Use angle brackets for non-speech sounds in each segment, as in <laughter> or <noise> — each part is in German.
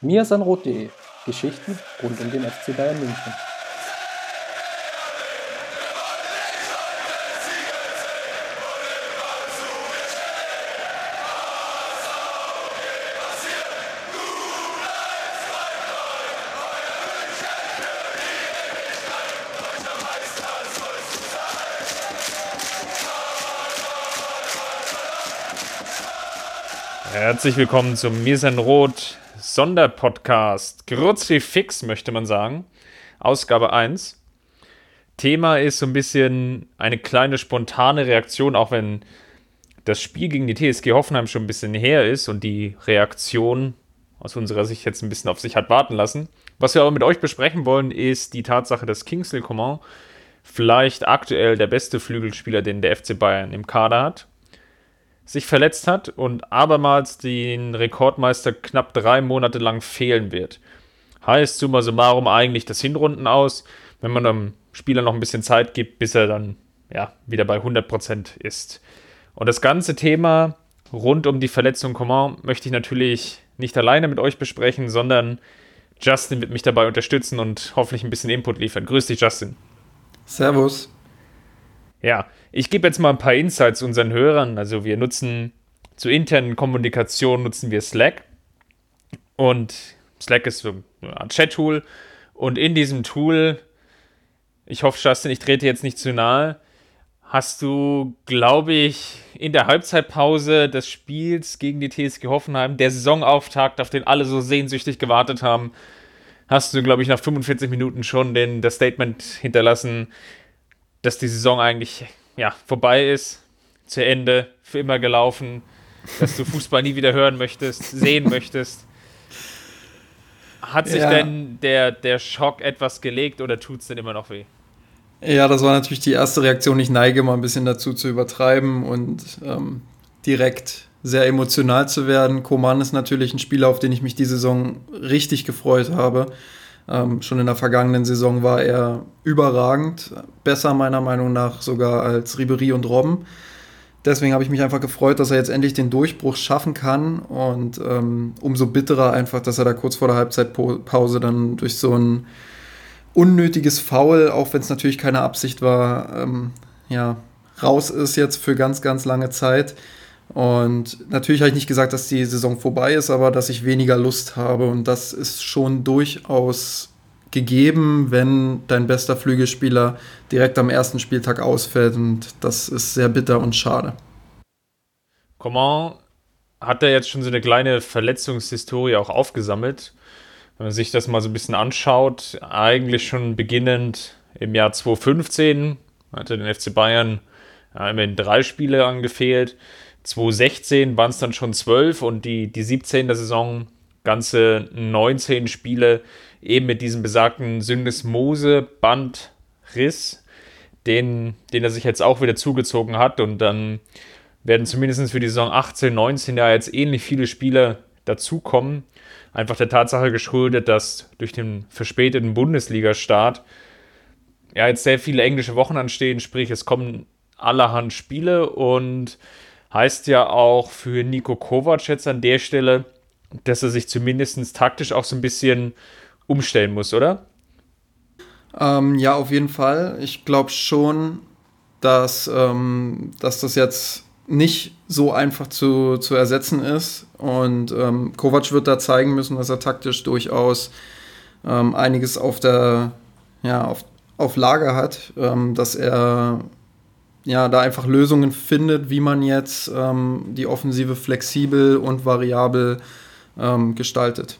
mirsanrot.de Geschichten rund um den FC Bayern München. Herzlich willkommen zum Mirsen Rot Sonderpodcast. Grüezi fix, möchte man sagen. Ausgabe 1. Thema ist so ein bisschen eine kleine spontane Reaktion, auch wenn das Spiel gegen die TSG Hoffenheim schon ein bisschen her ist und die Reaktion aus unserer Sicht jetzt ein bisschen auf sich hat warten lassen. Was wir aber mit euch besprechen wollen, ist die Tatsache, dass Kingsley Coman vielleicht aktuell der beste Flügelspieler, den der FC Bayern im Kader hat sich verletzt hat und abermals den Rekordmeister knapp drei Monate lang fehlen wird. Heißt summa summarum eigentlich das Hinrunden aus, wenn man einem Spieler noch ein bisschen Zeit gibt, bis er dann ja, wieder bei 100% ist. Und das ganze Thema rund um die Verletzung Coman möchte ich natürlich nicht alleine mit euch besprechen, sondern Justin wird mich dabei unterstützen und hoffentlich ein bisschen Input liefern. Grüß dich, Justin. Servus. Ja, ich gebe jetzt mal ein paar Insights unseren Hörern. Also wir nutzen zur internen Kommunikation nutzen wir Slack. Und Slack ist so ein Chat-Tool. Und in diesem Tool, ich hoffe, Justin, ich trete jetzt nicht zu nahe, hast du, glaube ich, in der Halbzeitpause des Spiels gegen die TSG Hoffenheim, der Saisonauftakt, auf den alle so sehnsüchtig gewartet haben, hast du, glaube ich, nach 45 Minuten schon den, das Statement hinterlassen, dass die Saison eigentlich ja, vorbei ist, zu Ende, für immer gelaufen, dass du Fußball nie wieder hören möchtest, sehen <laughs> möchtest. Hat sich ja. denn der, der Schock etwas gelegt oder tut es denn immer noch weh? Ja, das war natürlich die erste Reaktion. Ich neige mal ein bisschen dazu zu übertreiben und ähm, direkt sehr emotional zu werden. Koman ist natürlich ein Spieler, auf den ich mich die Saison richtig gefreut habe. Ähm, schon in der vergangenen Saison war er überragend, besser meiner Meinung nach sogar als Ribery und Robben. Deswegen habe ich mich einfach gefreut, dass er jetzt endlich den Durchbruch schaffen kann und ähm, umso bitterer einfach, dass er da kurz vor der Halbzeitpause dann durch so ein unnötiges Foul, auch wenn es natürlich keine Absicht war, ähm, ja, raus ist jetzt für ganz, ganz lange Zeit. Und natürlich habe ich nicht gesagt, dass die Saison vorbei ist, aber dass ich weniger Lust habe. Und das ist schon durchaus gegeben, wenn dein bester Flügelspieler direkt am ersten Spieltag ausfällt. Und das ist sehr bitter und schade. Coman hat er jetzt schon so eine kleine Verletzungshistorie auch aufgesammelt. Wenn man sich das mal so ein bisschen anschaut, eigentlich schon beginnend im Jahr 2015 hatte den FC Bayern ja, immerhin drei Spiele angefehlt. 2016 waren es dann schon 12 und die, die 17. der Saison ganze 19 Spiele eben mit diesem besagten Syndesmose-Bandriss, den, den er sich jetzt auch wieder zugezogen hat und dann werden zumindest für die Saison 18, 19 ja jetzt ähnlich viele Spiele dazukommen. Einfach der Tatsache geschuldet, dass durch den verspäteten Bundesliga-Start ja jetzt sehr viele englische Wochen anstehen, sprich es kommen allerhand Spiele und Heißt ja auch für Nico Kovac jetzt an der Stelle, dass er sich zumindest taktisch auch so ein bisschen umstellen muss, oder? Ähm, ja, auf jeden Fall. Ich glaube schon, dass, ähm, dass das jetzt nicht so einfach zu, zu ersetzen ist. Und ähm, Kovac wird da zeigen müssen, dass er taktisch durchaus ähm, einiges auf der, ja, auf, auf Lager hat, ähm, dass er ja, da einfach Lösungen findet, wie man jetzt ähm, die Offensive flexibel und variabel ähm, gestaltet.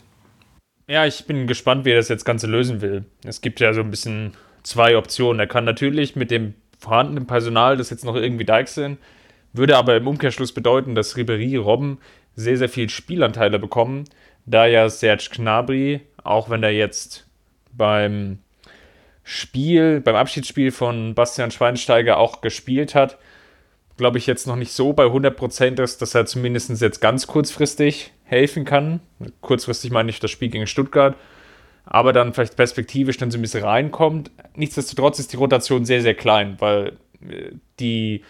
Ja, ich bin gespannt, wie er das jetzt Ganze lösen will. Es gibt ja so ein bisschen zwei Optionen. Er kann natürlich mit dem vorhandenen Personal, das jetzt noch irgendwie sind, würde aber im Umkehrschluss bedeuten, dass Ribery, Robben sehr, sehr viel Spielanteile bekommen, da ja Serge Gnabry, auch wenn er jetzt beim Spiel, beim Abschiedsspiel von Bastian Schweinsteiger auch gespielt hat, glaube ich, jetzt noch nicht so bei 100% ist, dass er zumindest jetzt ganz kurzfristig helfen kann. Kurzfristig meine ich das Spiel gegen Stuttgart, aber dann vielleicht perspektivisch dann so ein bisschen reinkommt. Nichtsdestotrotz ist die Rotation sehr, sehr klein, weil äh, die,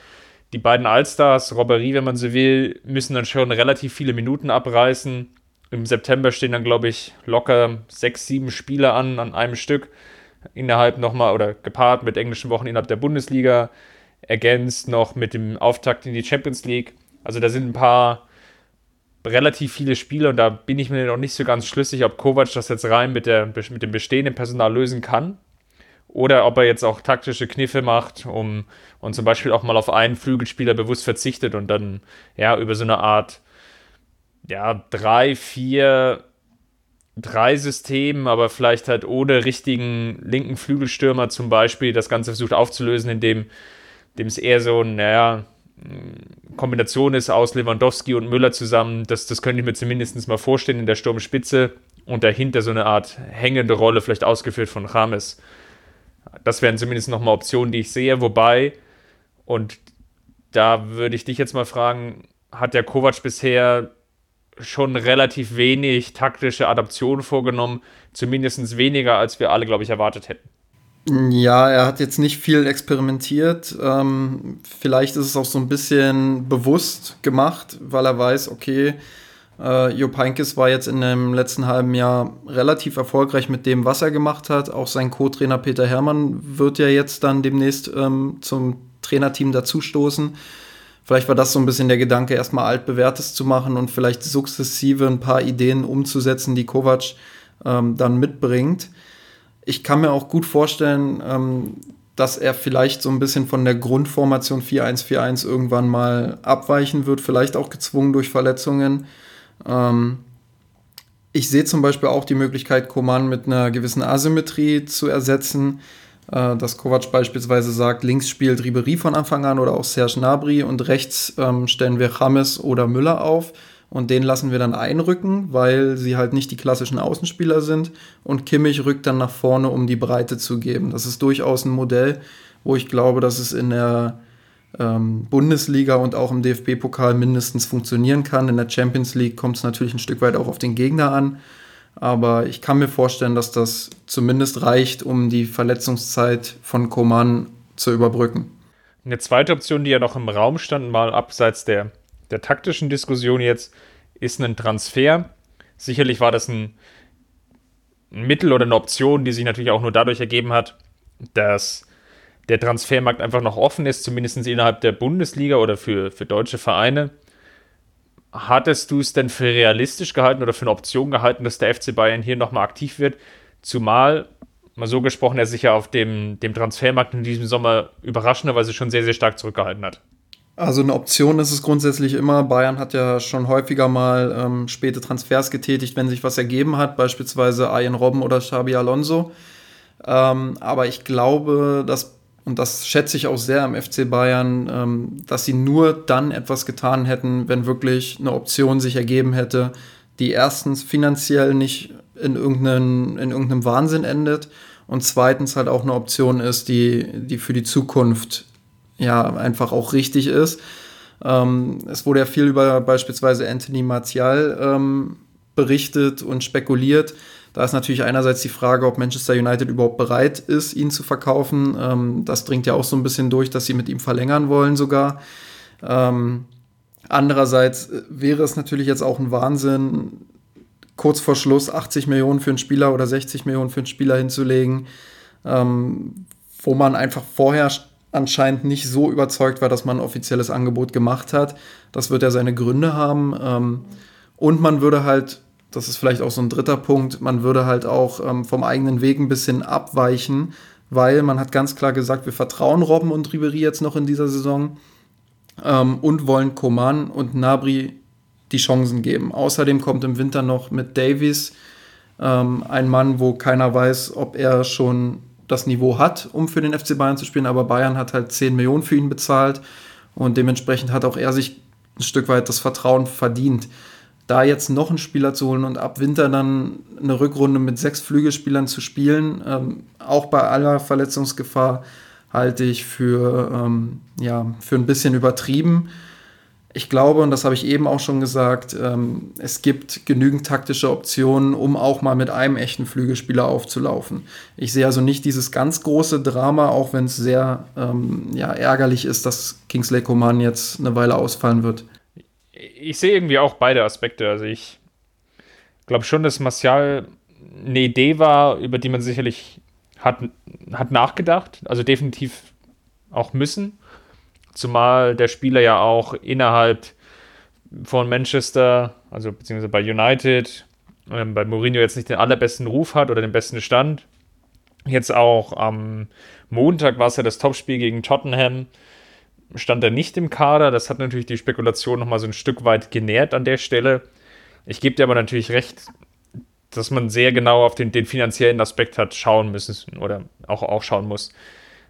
die beiden Allstars, Robbery, wenn man so will, müssen dann schon relativ viele Minuten abreißen Im September stehen dann, glaube ich, locker sechs, sieben Spiele an, an einem Stück. Innerhalb nochmal oder gepaart mit englischen Wochen innerhalb der Bundesliga. Ergänzt noch mit dem Auftakt in die Champions League. Also da sind ein paar relativ viele Spiele und da bin ich mir noch nicht so ganz schlüssig, ob Kovac das jetzt rein mit, der, mit dem bestehenden Personal lösen kann oder ob er jetzt auch taktische Kniffe macht, um und zum Beispiel auch mal auf einen Flügelspieler bewusst verzichtet und dann ja über so eine Art ja drei, vier, drei Systemen, aber vielleicht halt ohne richtigen linken Flügelstürmer zum Beispiel das Ganze versucht aufzulösen, indem dem es eher so, naja, Kombination ist aus Lewandowski und Müller zusammen. Das, das könnte ich mir zumindest mal vorstellen in der Sturmspitze und dahinter so eine Art hängende Rolle, vielleicht ausgeführt von Rames. Das wären zumindest nochmal Optionen, die ich sehe. Wobei, und da würde ich dich jetzt mal fragen, hat der Kovac bisher schon relativ wenig taktische Adaptionen vorgenommen, zumindest weniger, als wir alle, glaube ich, erwartet hätten. Ja, er hat jetzt nicht viel experimentiert. Ähm, vielleicht ist es auch so ein bisschen bewusst gemacht, weil er weiß, okay, äh, Jupp Heynckes war jetzt in dem letzten halben Jahr relativ erfolgreich mit dem, was er gemacht hat. Auch sein Co-Trainer Peter Hermann wird ja jetzt dann demnächst ähm, zum Trainerteam dazustoßen. Vielleicht war das so ein bisschen der Gedanke, erstmal altbewährtes zu machen und vielleicht sukzessive ein paar Ideen umzusetzen, die Kovac ähm, dann mitbringt. Ich kann mir auch gut vorstellen, ähm, dass er vielleicht so ein bisschen von der Grundformation 4-1-4-1 irgendwann mal abweichen wird, vielleicht auch gezwungen durch Verletzungen. Ähm, ich sehe zum Beispiel auch die Möglichkeit, Koman mit einer gewissen Asymmetrie zu ersetzen. Äh, dass Kovac beispielsweise sagt, links spielt Ribery von Anfang an oder auch Serge Nabri und rechts ähm, stellen wir James oder Müller auf und den lassen wir dann einrücken, weil sie halt nicht die klassischen Außenspieler sind und Kimmich rückt dann nach vorne, um die Breite zu geben. Das ist durchaus ein Modell, wo ich glaube, dass es in der ähm, Bundesliga und auch im DFB-Pokal mindestens funktionieren kann. In der Champions League kommt es natürlich ein Stück weit auch auf den Gegner an. Aber ich kann mir vorstellen, dass das zumindest reicht, um die Verletzungszeit von Koman zu überbrücken. Eine zweite Option, die ja noch im Raum stand, mal abseits der, der taktischen Diskussion jetzt, ist ein Transfer. Sicherlich war das ein, ein Mittel oder eine Option, die sich natürlich auch nur dadurch ergeben hat, dass der Transfermarkt einfach noch offen ist, zumindest innerhalb der Bundesliga oder für, für deutsche Vereine. Hattest du es denn für realistisch gehalten oder für eine Option gehalten, dass der FC Bayern hier nochmal aktiv wird? Zumal, mal so gesprochen, er sich ja auf dem, dem Transfermarkt in diesem Sommer überraschenderweise schon sehr, sehr stark zurückgehalten hat. Also eine Option ist es grundsätzlich immer. Bayern hat ja schon häufiger mal ähm, späte Transfers getätigt, wenn sich was ergeben hat, beispielsweise Ayen Robben oder Xabi Alonso. Ähm, aber ich glaube, dass und das schätze ich auch sehr am FC Bayern, ähm, dass sie nur dann etwas getan hätten, wenn wirklich eine Option sich ergeben hätte, die erstens finanziell nicht in, irgendeinen, in irgendeinem Wahnsinn endet und zweitens halt auch eine Option ist, die, die für die Zukunft ja einfach auch richtig ist. Ähm, es wurde ja viel über beispielsweise Anthony Martial ähm, berichtet und spekuliert. Da ist natürlich einerseits die Frage, ob Manchester United überhaupt bereit ist, ihn zu verkaufen. Ähm, das dringt ja auch so ein bisschen durch, dass sie mit ihm verlängern wollen sogar. Ähm, andererseits äh, wäre es natürlich jetzt auch ein Wahnsinn, kurz vor Schluss 80 Millionen für einen Spieler oder 60 Millionen für einen Spieler hinzulegen, ähm, wo man einfach vorher anscheinend nicht so überzeugt war, dass man ein offizielles Angebot gemacht hat. Das wird ja seine Gründe haben. Ähm, und man würde halt das ist vielleicht auch so ein dritter Punkt, man würde halt auch ähm, vom eigenen Weg ein bisschen abweichen, weil man hat ganz klar gesagt, wir vertrauen Robben und Ribery jetzt noch in dieser Saison ähm, und wollen Koman und Nabri die Chancen geben. Außerdem kommt im Winter noch mit Davies ähm, ein Mann, wo keiner weiß, ob er schon das Niveau hat, um für den FC Bayern zu spielen, aber Bayern hat halt 10 Millionen für ihn bezahlt und dementsprechend hat auch er sich ein Stück weit das Vertrauen verdient da jetzt noch einen Spieler zu holen und ab Winter dann eine Rückrunde mit sechs Flügelspielern zu spielen, ähm, auch bei aller Verletzungsgefahr, halte ich für, ähm, ja, für ein bisschen übertrieben. Ich glaube, und das habe ich eben auch schon gesagt, ähm, es gibt genügend taktische Optionen, um auch mal mit einem echten Flügelspieler aufzulaufen. Ich sehe also nicht dieses ganz große Drama, auch wenn es sehr ähm, ja, ärgerlich ist, dass Kingsley Coman jetzt eine Weile ausfallen wird ich sehe irgendwie auch beide Aspekte. Also ich, glaube schon, dass Martial eine Idee war, über die man sicherlich hat, hat nachgedacht, also definitiv auch müssen. Zumal der Spieler ja auch innerhalb von Manchester, also beziehungsweise bei United, ähm, bei Mourinho jetzt nicht den allerbesten Ruf hat oder den besten Stand. Jetzt auch am Montag war es ja das Topspiel gegen Tottenham, stand er nicht im Kader. Das hat natürlich die Spekulation nochmal so ein Stück weit genährt an der Stelle. Ich gebe dir aber natürlich recht, dass man sehr genau auf den, den finanziellen Aspekt hat schauen müssen oder auch, auch schauen muss.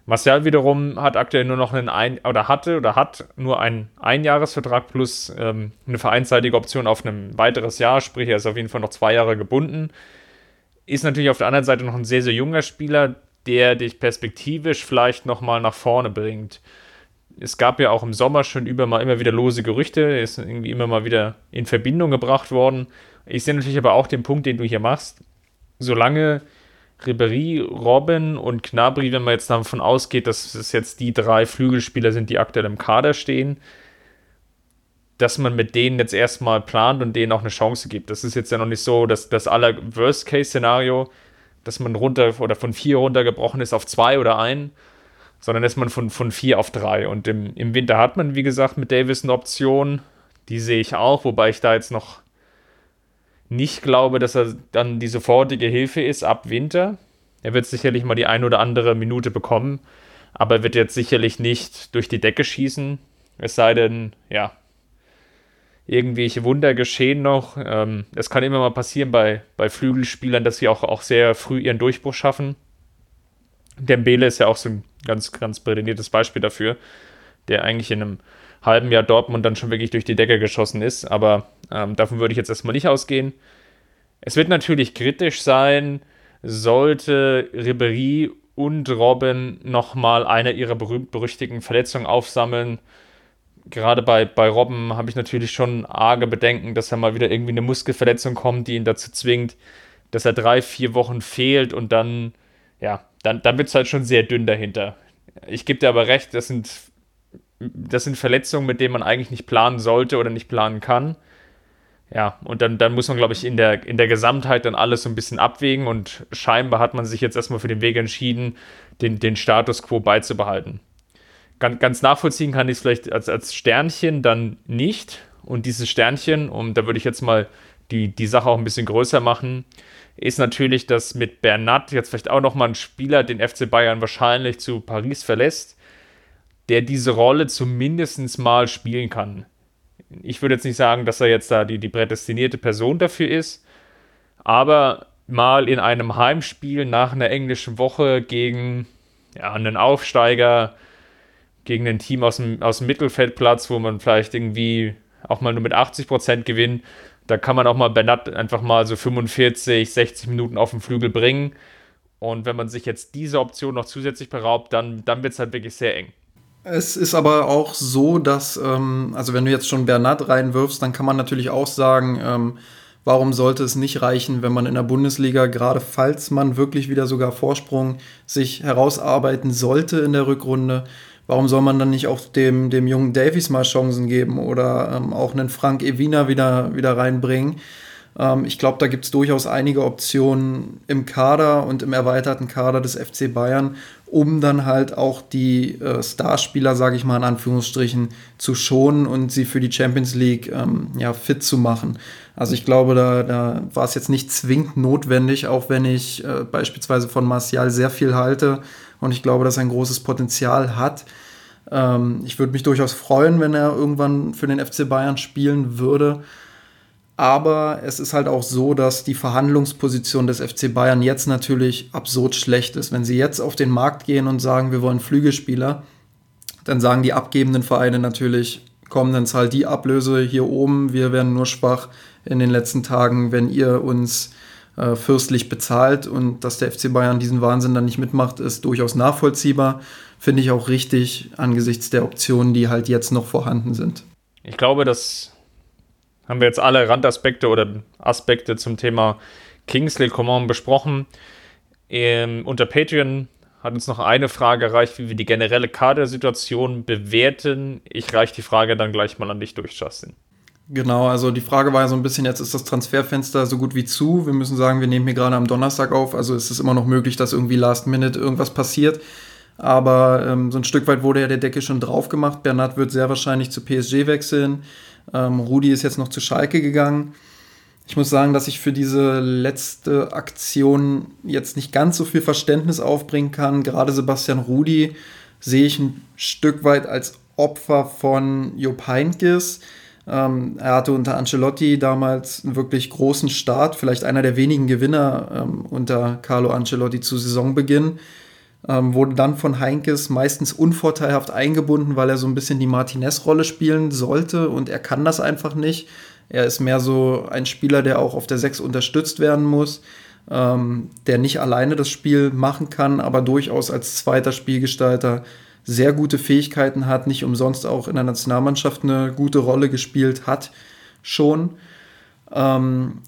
Martial wiederum hat aktuell nur noch einen ein oder hatte oder hat nur einen Einjahresvertrag plus ähm, eine vereinsseitige Option auf ein weiteres Jahr, sprich er ist auf jeden Fall noch zwei Jahre gebunden. Ist natürlich auf der anderen Seite noch ein sehr, sehr junger Spieler, der dich perspektivisch vielleicht nochmal nach vorne bringt. Es gab ja auch im Sommer schon über mal immer wieder lose Gerüchte, er ist irgendwie immer mal wieder in Verbindung gebracht worden. Ich sehe natürlich aber auch den Punkt, den du hier machst. Solange Ribery, Robin und Knabri, wenn man jetzt davon ausgeht, dass es jetzt die drei Flügelspieler sind, die aktuell im Kader stehen, dass man mit denen jetzt erstmal plant und denen auch eine Chance gibt. Das ist jetzt ja noch nicht so, dass das aller Worst-Case-Szenario, dass man runter oder von vier runtergebrochen ist auf zwei oder ein, sondern dass man von, von vier auf drei. Und im, im Winter hat man, wie gesagt, mit Davis eine Option. Die sehe ich auch, wobei ich da jetzt noch nicht glaube, dass er dann die sofortige Hilfe ist ab Winter. Er wird sicherlich mal die ein oder andere Minute bekommen, aber er wird jetzt sicherlich nicht durch die Decke schießen. Es sei denn, ja, irgendwelche Wunder geschehen noch. Ähm, es kann immer mal passieren bei, bei Flügelspielern, dass sie auch, auch sehr früh ihren Durchbruch schaffen. Dembele ist ja auch so ein ganz, ganz prädestiniertes Beispiel dafür, der eigentlich in einem halben Jahr Dortmund dann schon wirklich durch die Decke geschossen ist. Aber ähm, davon würde ich jetzt erstmal nicht ausgehen. Es wird natürlich kritisch sein, sollte Ribery und Robin nochmal eine ihrer berühmt-berüchtigten Verletzungen aufsammeln. Gerade bei, bei Robben habe ich natürlich schon arge Bedenken, dass er mal wieder irgendwie eine Muskelverletzung kommt, die ihn dazu zwingt, dass er drei, vier Wochen fehlt und dann, ja, dann, dann wird es halt schon sehr dünn dahinter. Ich gebe dir aber recht, das sind das sind Verletzungen, mit denen man eigentlich nicht planen sollte oder nicht planen kann. Ja, und dann, dann muss man, glaube ich, in der, in der Gesamtheit dann alles so ein bisschen abwägen und scheinbar hat man sich jetzt erstmal für den Weg entschieden, den, den Status quo beizubehalten. Ganz, ganz nachvollziehen kann ich es vielleicht als, als Sternchen dann nicht. Und dieses Sternchen, und da würde ich jetzt mal die, die Sache auch ein bisschen größer machen, ist natürlich, dass mit Bernat jetzt vielleicht auch nochmal ein Spieler den FC Bayern wahrscheinlich zu Paris verlässt der diese Rolle zumindest mal spielen kann. Ich würde jetzt nicht sagen, dass er jetzt da die, die prädestinierte Person dafür ist, aber mal in einem Heimspiel nach einer englischen Woche gegen ja, einen Aufsteiger, gegen ein Team aus dem, aus dem Mittelfeldplatz, wo man vielleicht irgendwie auch mal nur mit 80% gewinnt, da kann man auch mal Bernat einfach mal so 45, 60 Minuten auf den Flügel bringen. Und wenn man sich jetzt diese Option noch zusätzlich beraubt, dann, dann wird es halt wirklich sehr eng. Es ist aber auch so, dass, ähm, also wenn du jetzt schon Bernat reinwirfst, dann kann man natürlich auch sagen, ähm, warum sollte es nicht reichen, wenn man in der Bundesliga, gerade falls man wirklich wieder sogar Vorsprung sich herausarbeiten sollte in der Rückrunde, warum soll man dann nicht auch dem, dem jungen Davies mal Chancen geben oder ähm, auch einen Frank Evina wieder, wieder reinbringen? Ähm, ich glaube, da gibt es durchaus einige Optionen im Kader und im erweiterten Kader des FC Bayern, um dann halt auch die äh, Starspieler, sage ich mal in Anführungsstrichen, zu schonen und sie für die Champions League ähm, ja, fit zu machen. Also ich glaube, da, da war es jetzt nicht zwingend notwendig, auch wenn ich äh, beispielsweise von Martial sehr viel halte und ich glaube, dass er ein großes Potenzial hat. Ähm, ich würde mich durchaus freuen, wenn er irgendwann für den FC Bayern spielen würde. Aber es ist halt auch so, dass die Verhandlungsposition des FC Bayern jetzt natürlich absurd schlecht ist. Wenn sie jetzt auf den Markt gehen und sagen, wir wollen Flügelspieler, dann sagen die abgebenden Vereine natürlich, kommen dann zahlt die Ablöse hier oben, wir werden nur schwach in den letzten Tagen, wenn ihr uns äh, fürstlich bezahlt. Und dass der FC Bayern diesen Wahnsinn dann nicht mitmacht, ist durchaus nachvollziehbar. Finde ich auch richtig angesichts der Optionen, die halt jetzt noch vorhanden sind. Ich glaube, dass haben wir jetzt alle Randaspekte oder Aspekte zum Thema Kingsley Coman besprochen. Ähm, unter Patreon hat uns noch eine Frage erreicht, wie wir die generelle Kadersituation bewerten. Ich reiche die Frage dann gleich mal an dich durch, Justin. Genau, also die Frage war ja so ein bisschen, jetzt ist das Transferfenster so gut wie zu. Wir müssen sagen, wir nehmen hier gerade am Donnerstag auf, also ist es immer noch möglich, dass irgendwie last minute irgendwas passiert. Aber ähm, so ein Stück weit wurde ja der Deckel schon drauf gemacht. Bernat wird sehr wahrscheinlich zu PSG wechseln. Ähm, Rudi ist jetzt noch zu Schalke gegangen. Ich muss sagen, dass ich für diese letzte Aktion jetzt nicht ganz so viel Verständnis aufbringen kann. Gerade Sebastian Rudi sehe ich ein Stück weit als Opfer von Jupp Heynckes. Ähm, er hatte unter Ancelotti damals einen wirklich großen Start, vielleicht einer der wenigen Gewinner ähm, unter Carlo Ancelotti zu Saisonbeginn. Ähm, wurde dann von Heinkes meistens unvorteilhaft eingebunden, weil er so ein bisschen die Martinez-Rolle spielen sollte und er kann das einfach nicht. Er ist mehr so ein Spieler, der auch auf der 6 unterstützt werden muss, ähm, der nicht alleine das Spiel machen kann, aber durchaus als zweiter Spielgestalter sehr gute Fähigkeiten hat, nicht umsonst auch in der Nationalmannschaft eine gute Rolle gespielt hat, schon. Ähm,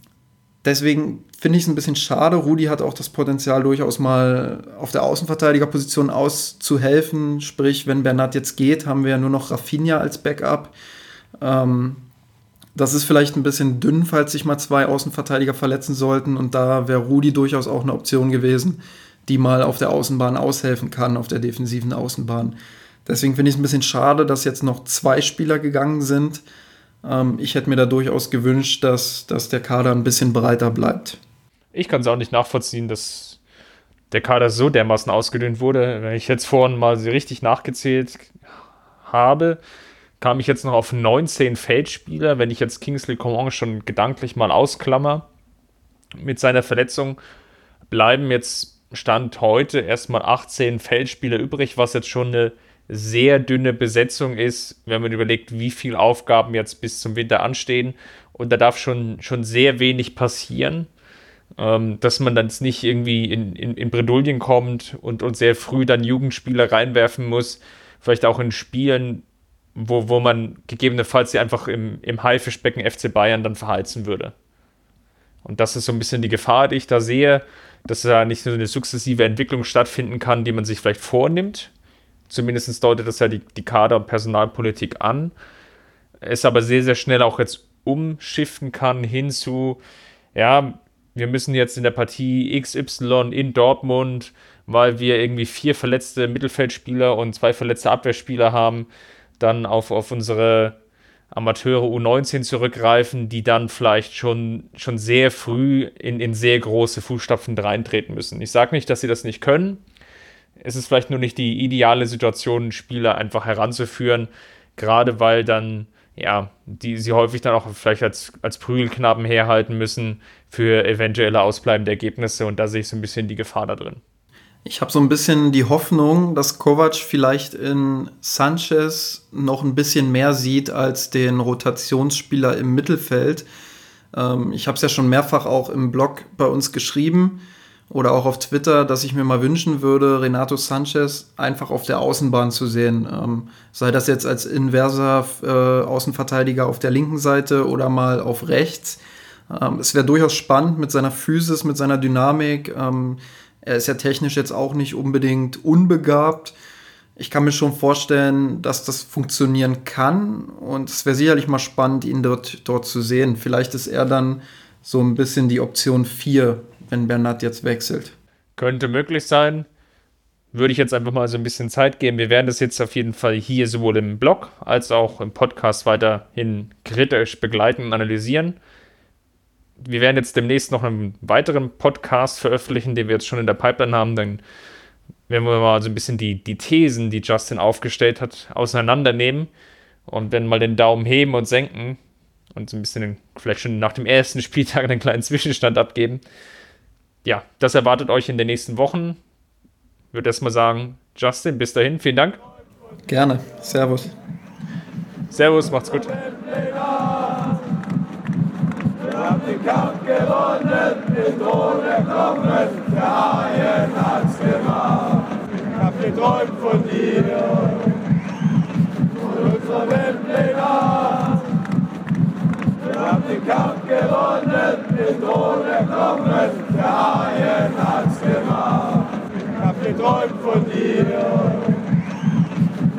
deswegen finde ich es ein bisschen schade. Rudi hat auch das Potenzial, durchaus mal auf der Außenverteidigerposition auszuhelfen. Sprich, wenn Bernat jetzt geht, haben wir ja nur noch Rafinha als Backup. Ähm, das ist vielleicht ein bisschen dünn, falls sich mal zwei Außenverteidiger verletzen sollten. Und da wäre Rudi durchaus auch eine Option gewesen, die mal auf der Außenbahn aushelfen kann, auf der defensiven Außenbahn. Deswegen finde ich es ein bisschen schade, dass jetzt noch zwei Spieler gegangen sind. Ähm, ich hätte mir da durchaus gewünscht, dass, dass der Kader ein bisschen breiter bleibt. Ich kann es auch nicht nachvollziehen, dass der Kader so dermaßen ausgedünnt wurde. Wenn ich jetzt vorhin mal richtig nachgezählt habe, kam ich jetzt noch auf 19 Feldspieler. Wenn ich jetzt Kingsley Coman schon gedanklich mal ausklammer mit seiner Verletzung, bleiben jetzt Stand heute erstmal 18 Feldspieler übrig, was jetzt schon eine sehr dünne Besetzung ist, wenn man überlegt, wie viele Aufgaben jetzt bis zum Winter anstehen. Und da darf schon, schon sehr wenig passieren, ähm, dass man dann nicht irgendwie in, in, in Bredouillen kommt und, und sehr früh dann Jugendspieler reinwerfen muss. Vielleicht auch in Spielen, wo, wo man gegebenenfalls sie einfach im, im Haifischbecken FC Bayern dann verheizen würde. Und das ist so ein bisschen die Gefahr, die ich da sehe, dass da nicht so eine sukzessive Entwicklung stattfinden kann, die man sich vielleicht vornimmt. Zumindest deutet das ja die, die Kader- und Personalpolitik an. Es aber sehr, sehr schnell auch jetzt umschiften kann hin zu, ja, wir müssen jetzt in der Partie XY in Dortmund, weil wir irgendwie vier verletzte Mittelfeldspieler und zwei verletzte Abwehrspieler haben, dann auf, auf unsere Amateure U19 zurückgreifen, die dann vielleicht schon, schon sehr früh in, in sehr große Fußstapfen reintreten müssen. Ich sage nicht, dass sie das nicht können. Es ist vielleicht nur nicht die ideale Situation, Spieler einfach heranzuführen, gerade weil dann, ja, die sie häufig dann auch vielleicht als, als Prügelknaben herhalten müssen für eventuelle ausbleibende Ergebnisse und da sehe ich so ein bisschen die Gefahr da drin. Ich habe so ein bisschen die Hoffnung, dass Kovac vielleicht in Sanchez noch ein bisschen mehr sieht als den Rotationsspieler im Mittelfeld. Ähm, ich habe es ja schon mehrfach auch im Blog bei uns geschrieben oder auch auf Twitter, dass ich mir mal wünschen würde, Renato Sanchez einfach auf der Außenbahn zu sehen. Ähm, sei das jetzt als inverser äh, Außenverteidiger auf der linken Seite oder mal auf rechts. Ähm, es wäre durchaus spannend mit seiner Physis, mit seiner Dynamik. Ähm, er ist ja technisch jetzt auch nicht unbedingt unbegabt. Ich kann mir schon vorstellen, dass das funktionieren kann und es wäre sicherlich mal spannend, ihn dort, dort zu sehen. Vielleicht ist er dann so ein bisschen die Option 4, wenn Bernat jetzt wechselt. Könnte möglich sein. Würde ich jetzt einfach mal so ein bisschen Zeit geben. Wir werden das jetzt auf jeden Fall hier sowohl im Blog als auch im Podcast weiterhin kritisch begleiten und analysieren wir werden jetzt demnächst noch einen weiteren Podcast veröffentlichen, den wir jetzt schon in der Pipeline haben. Dann werden wir mal so ein bisschen die, die Thesen, die Justin aufgestellt hat, auseinandernehmen und dann mal den Daumen heben und senken und so ein bisschen vielleicht schon nach dem ersten <laughs> Spieltag einen kleinen Zwischenstand abgeben. Ja, das erwartet euch in den nächsten Wochen. Ich würde erstmal sagen, Justin, bis dahin, vielen Dank. Gerne. Servus. Servus, macht's gut gekommen, der hat's gemacht. Hab geträumt von dir und unserer Welt Wir haben den Kampf gewonnen, den Tod erkommen, der Haien hat's gemacht. Hab geträumt von dir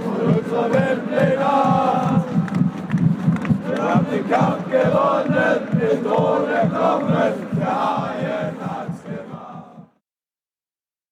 und unserer Welt Wir haben den Kampf gewonnen, den Tod Knochen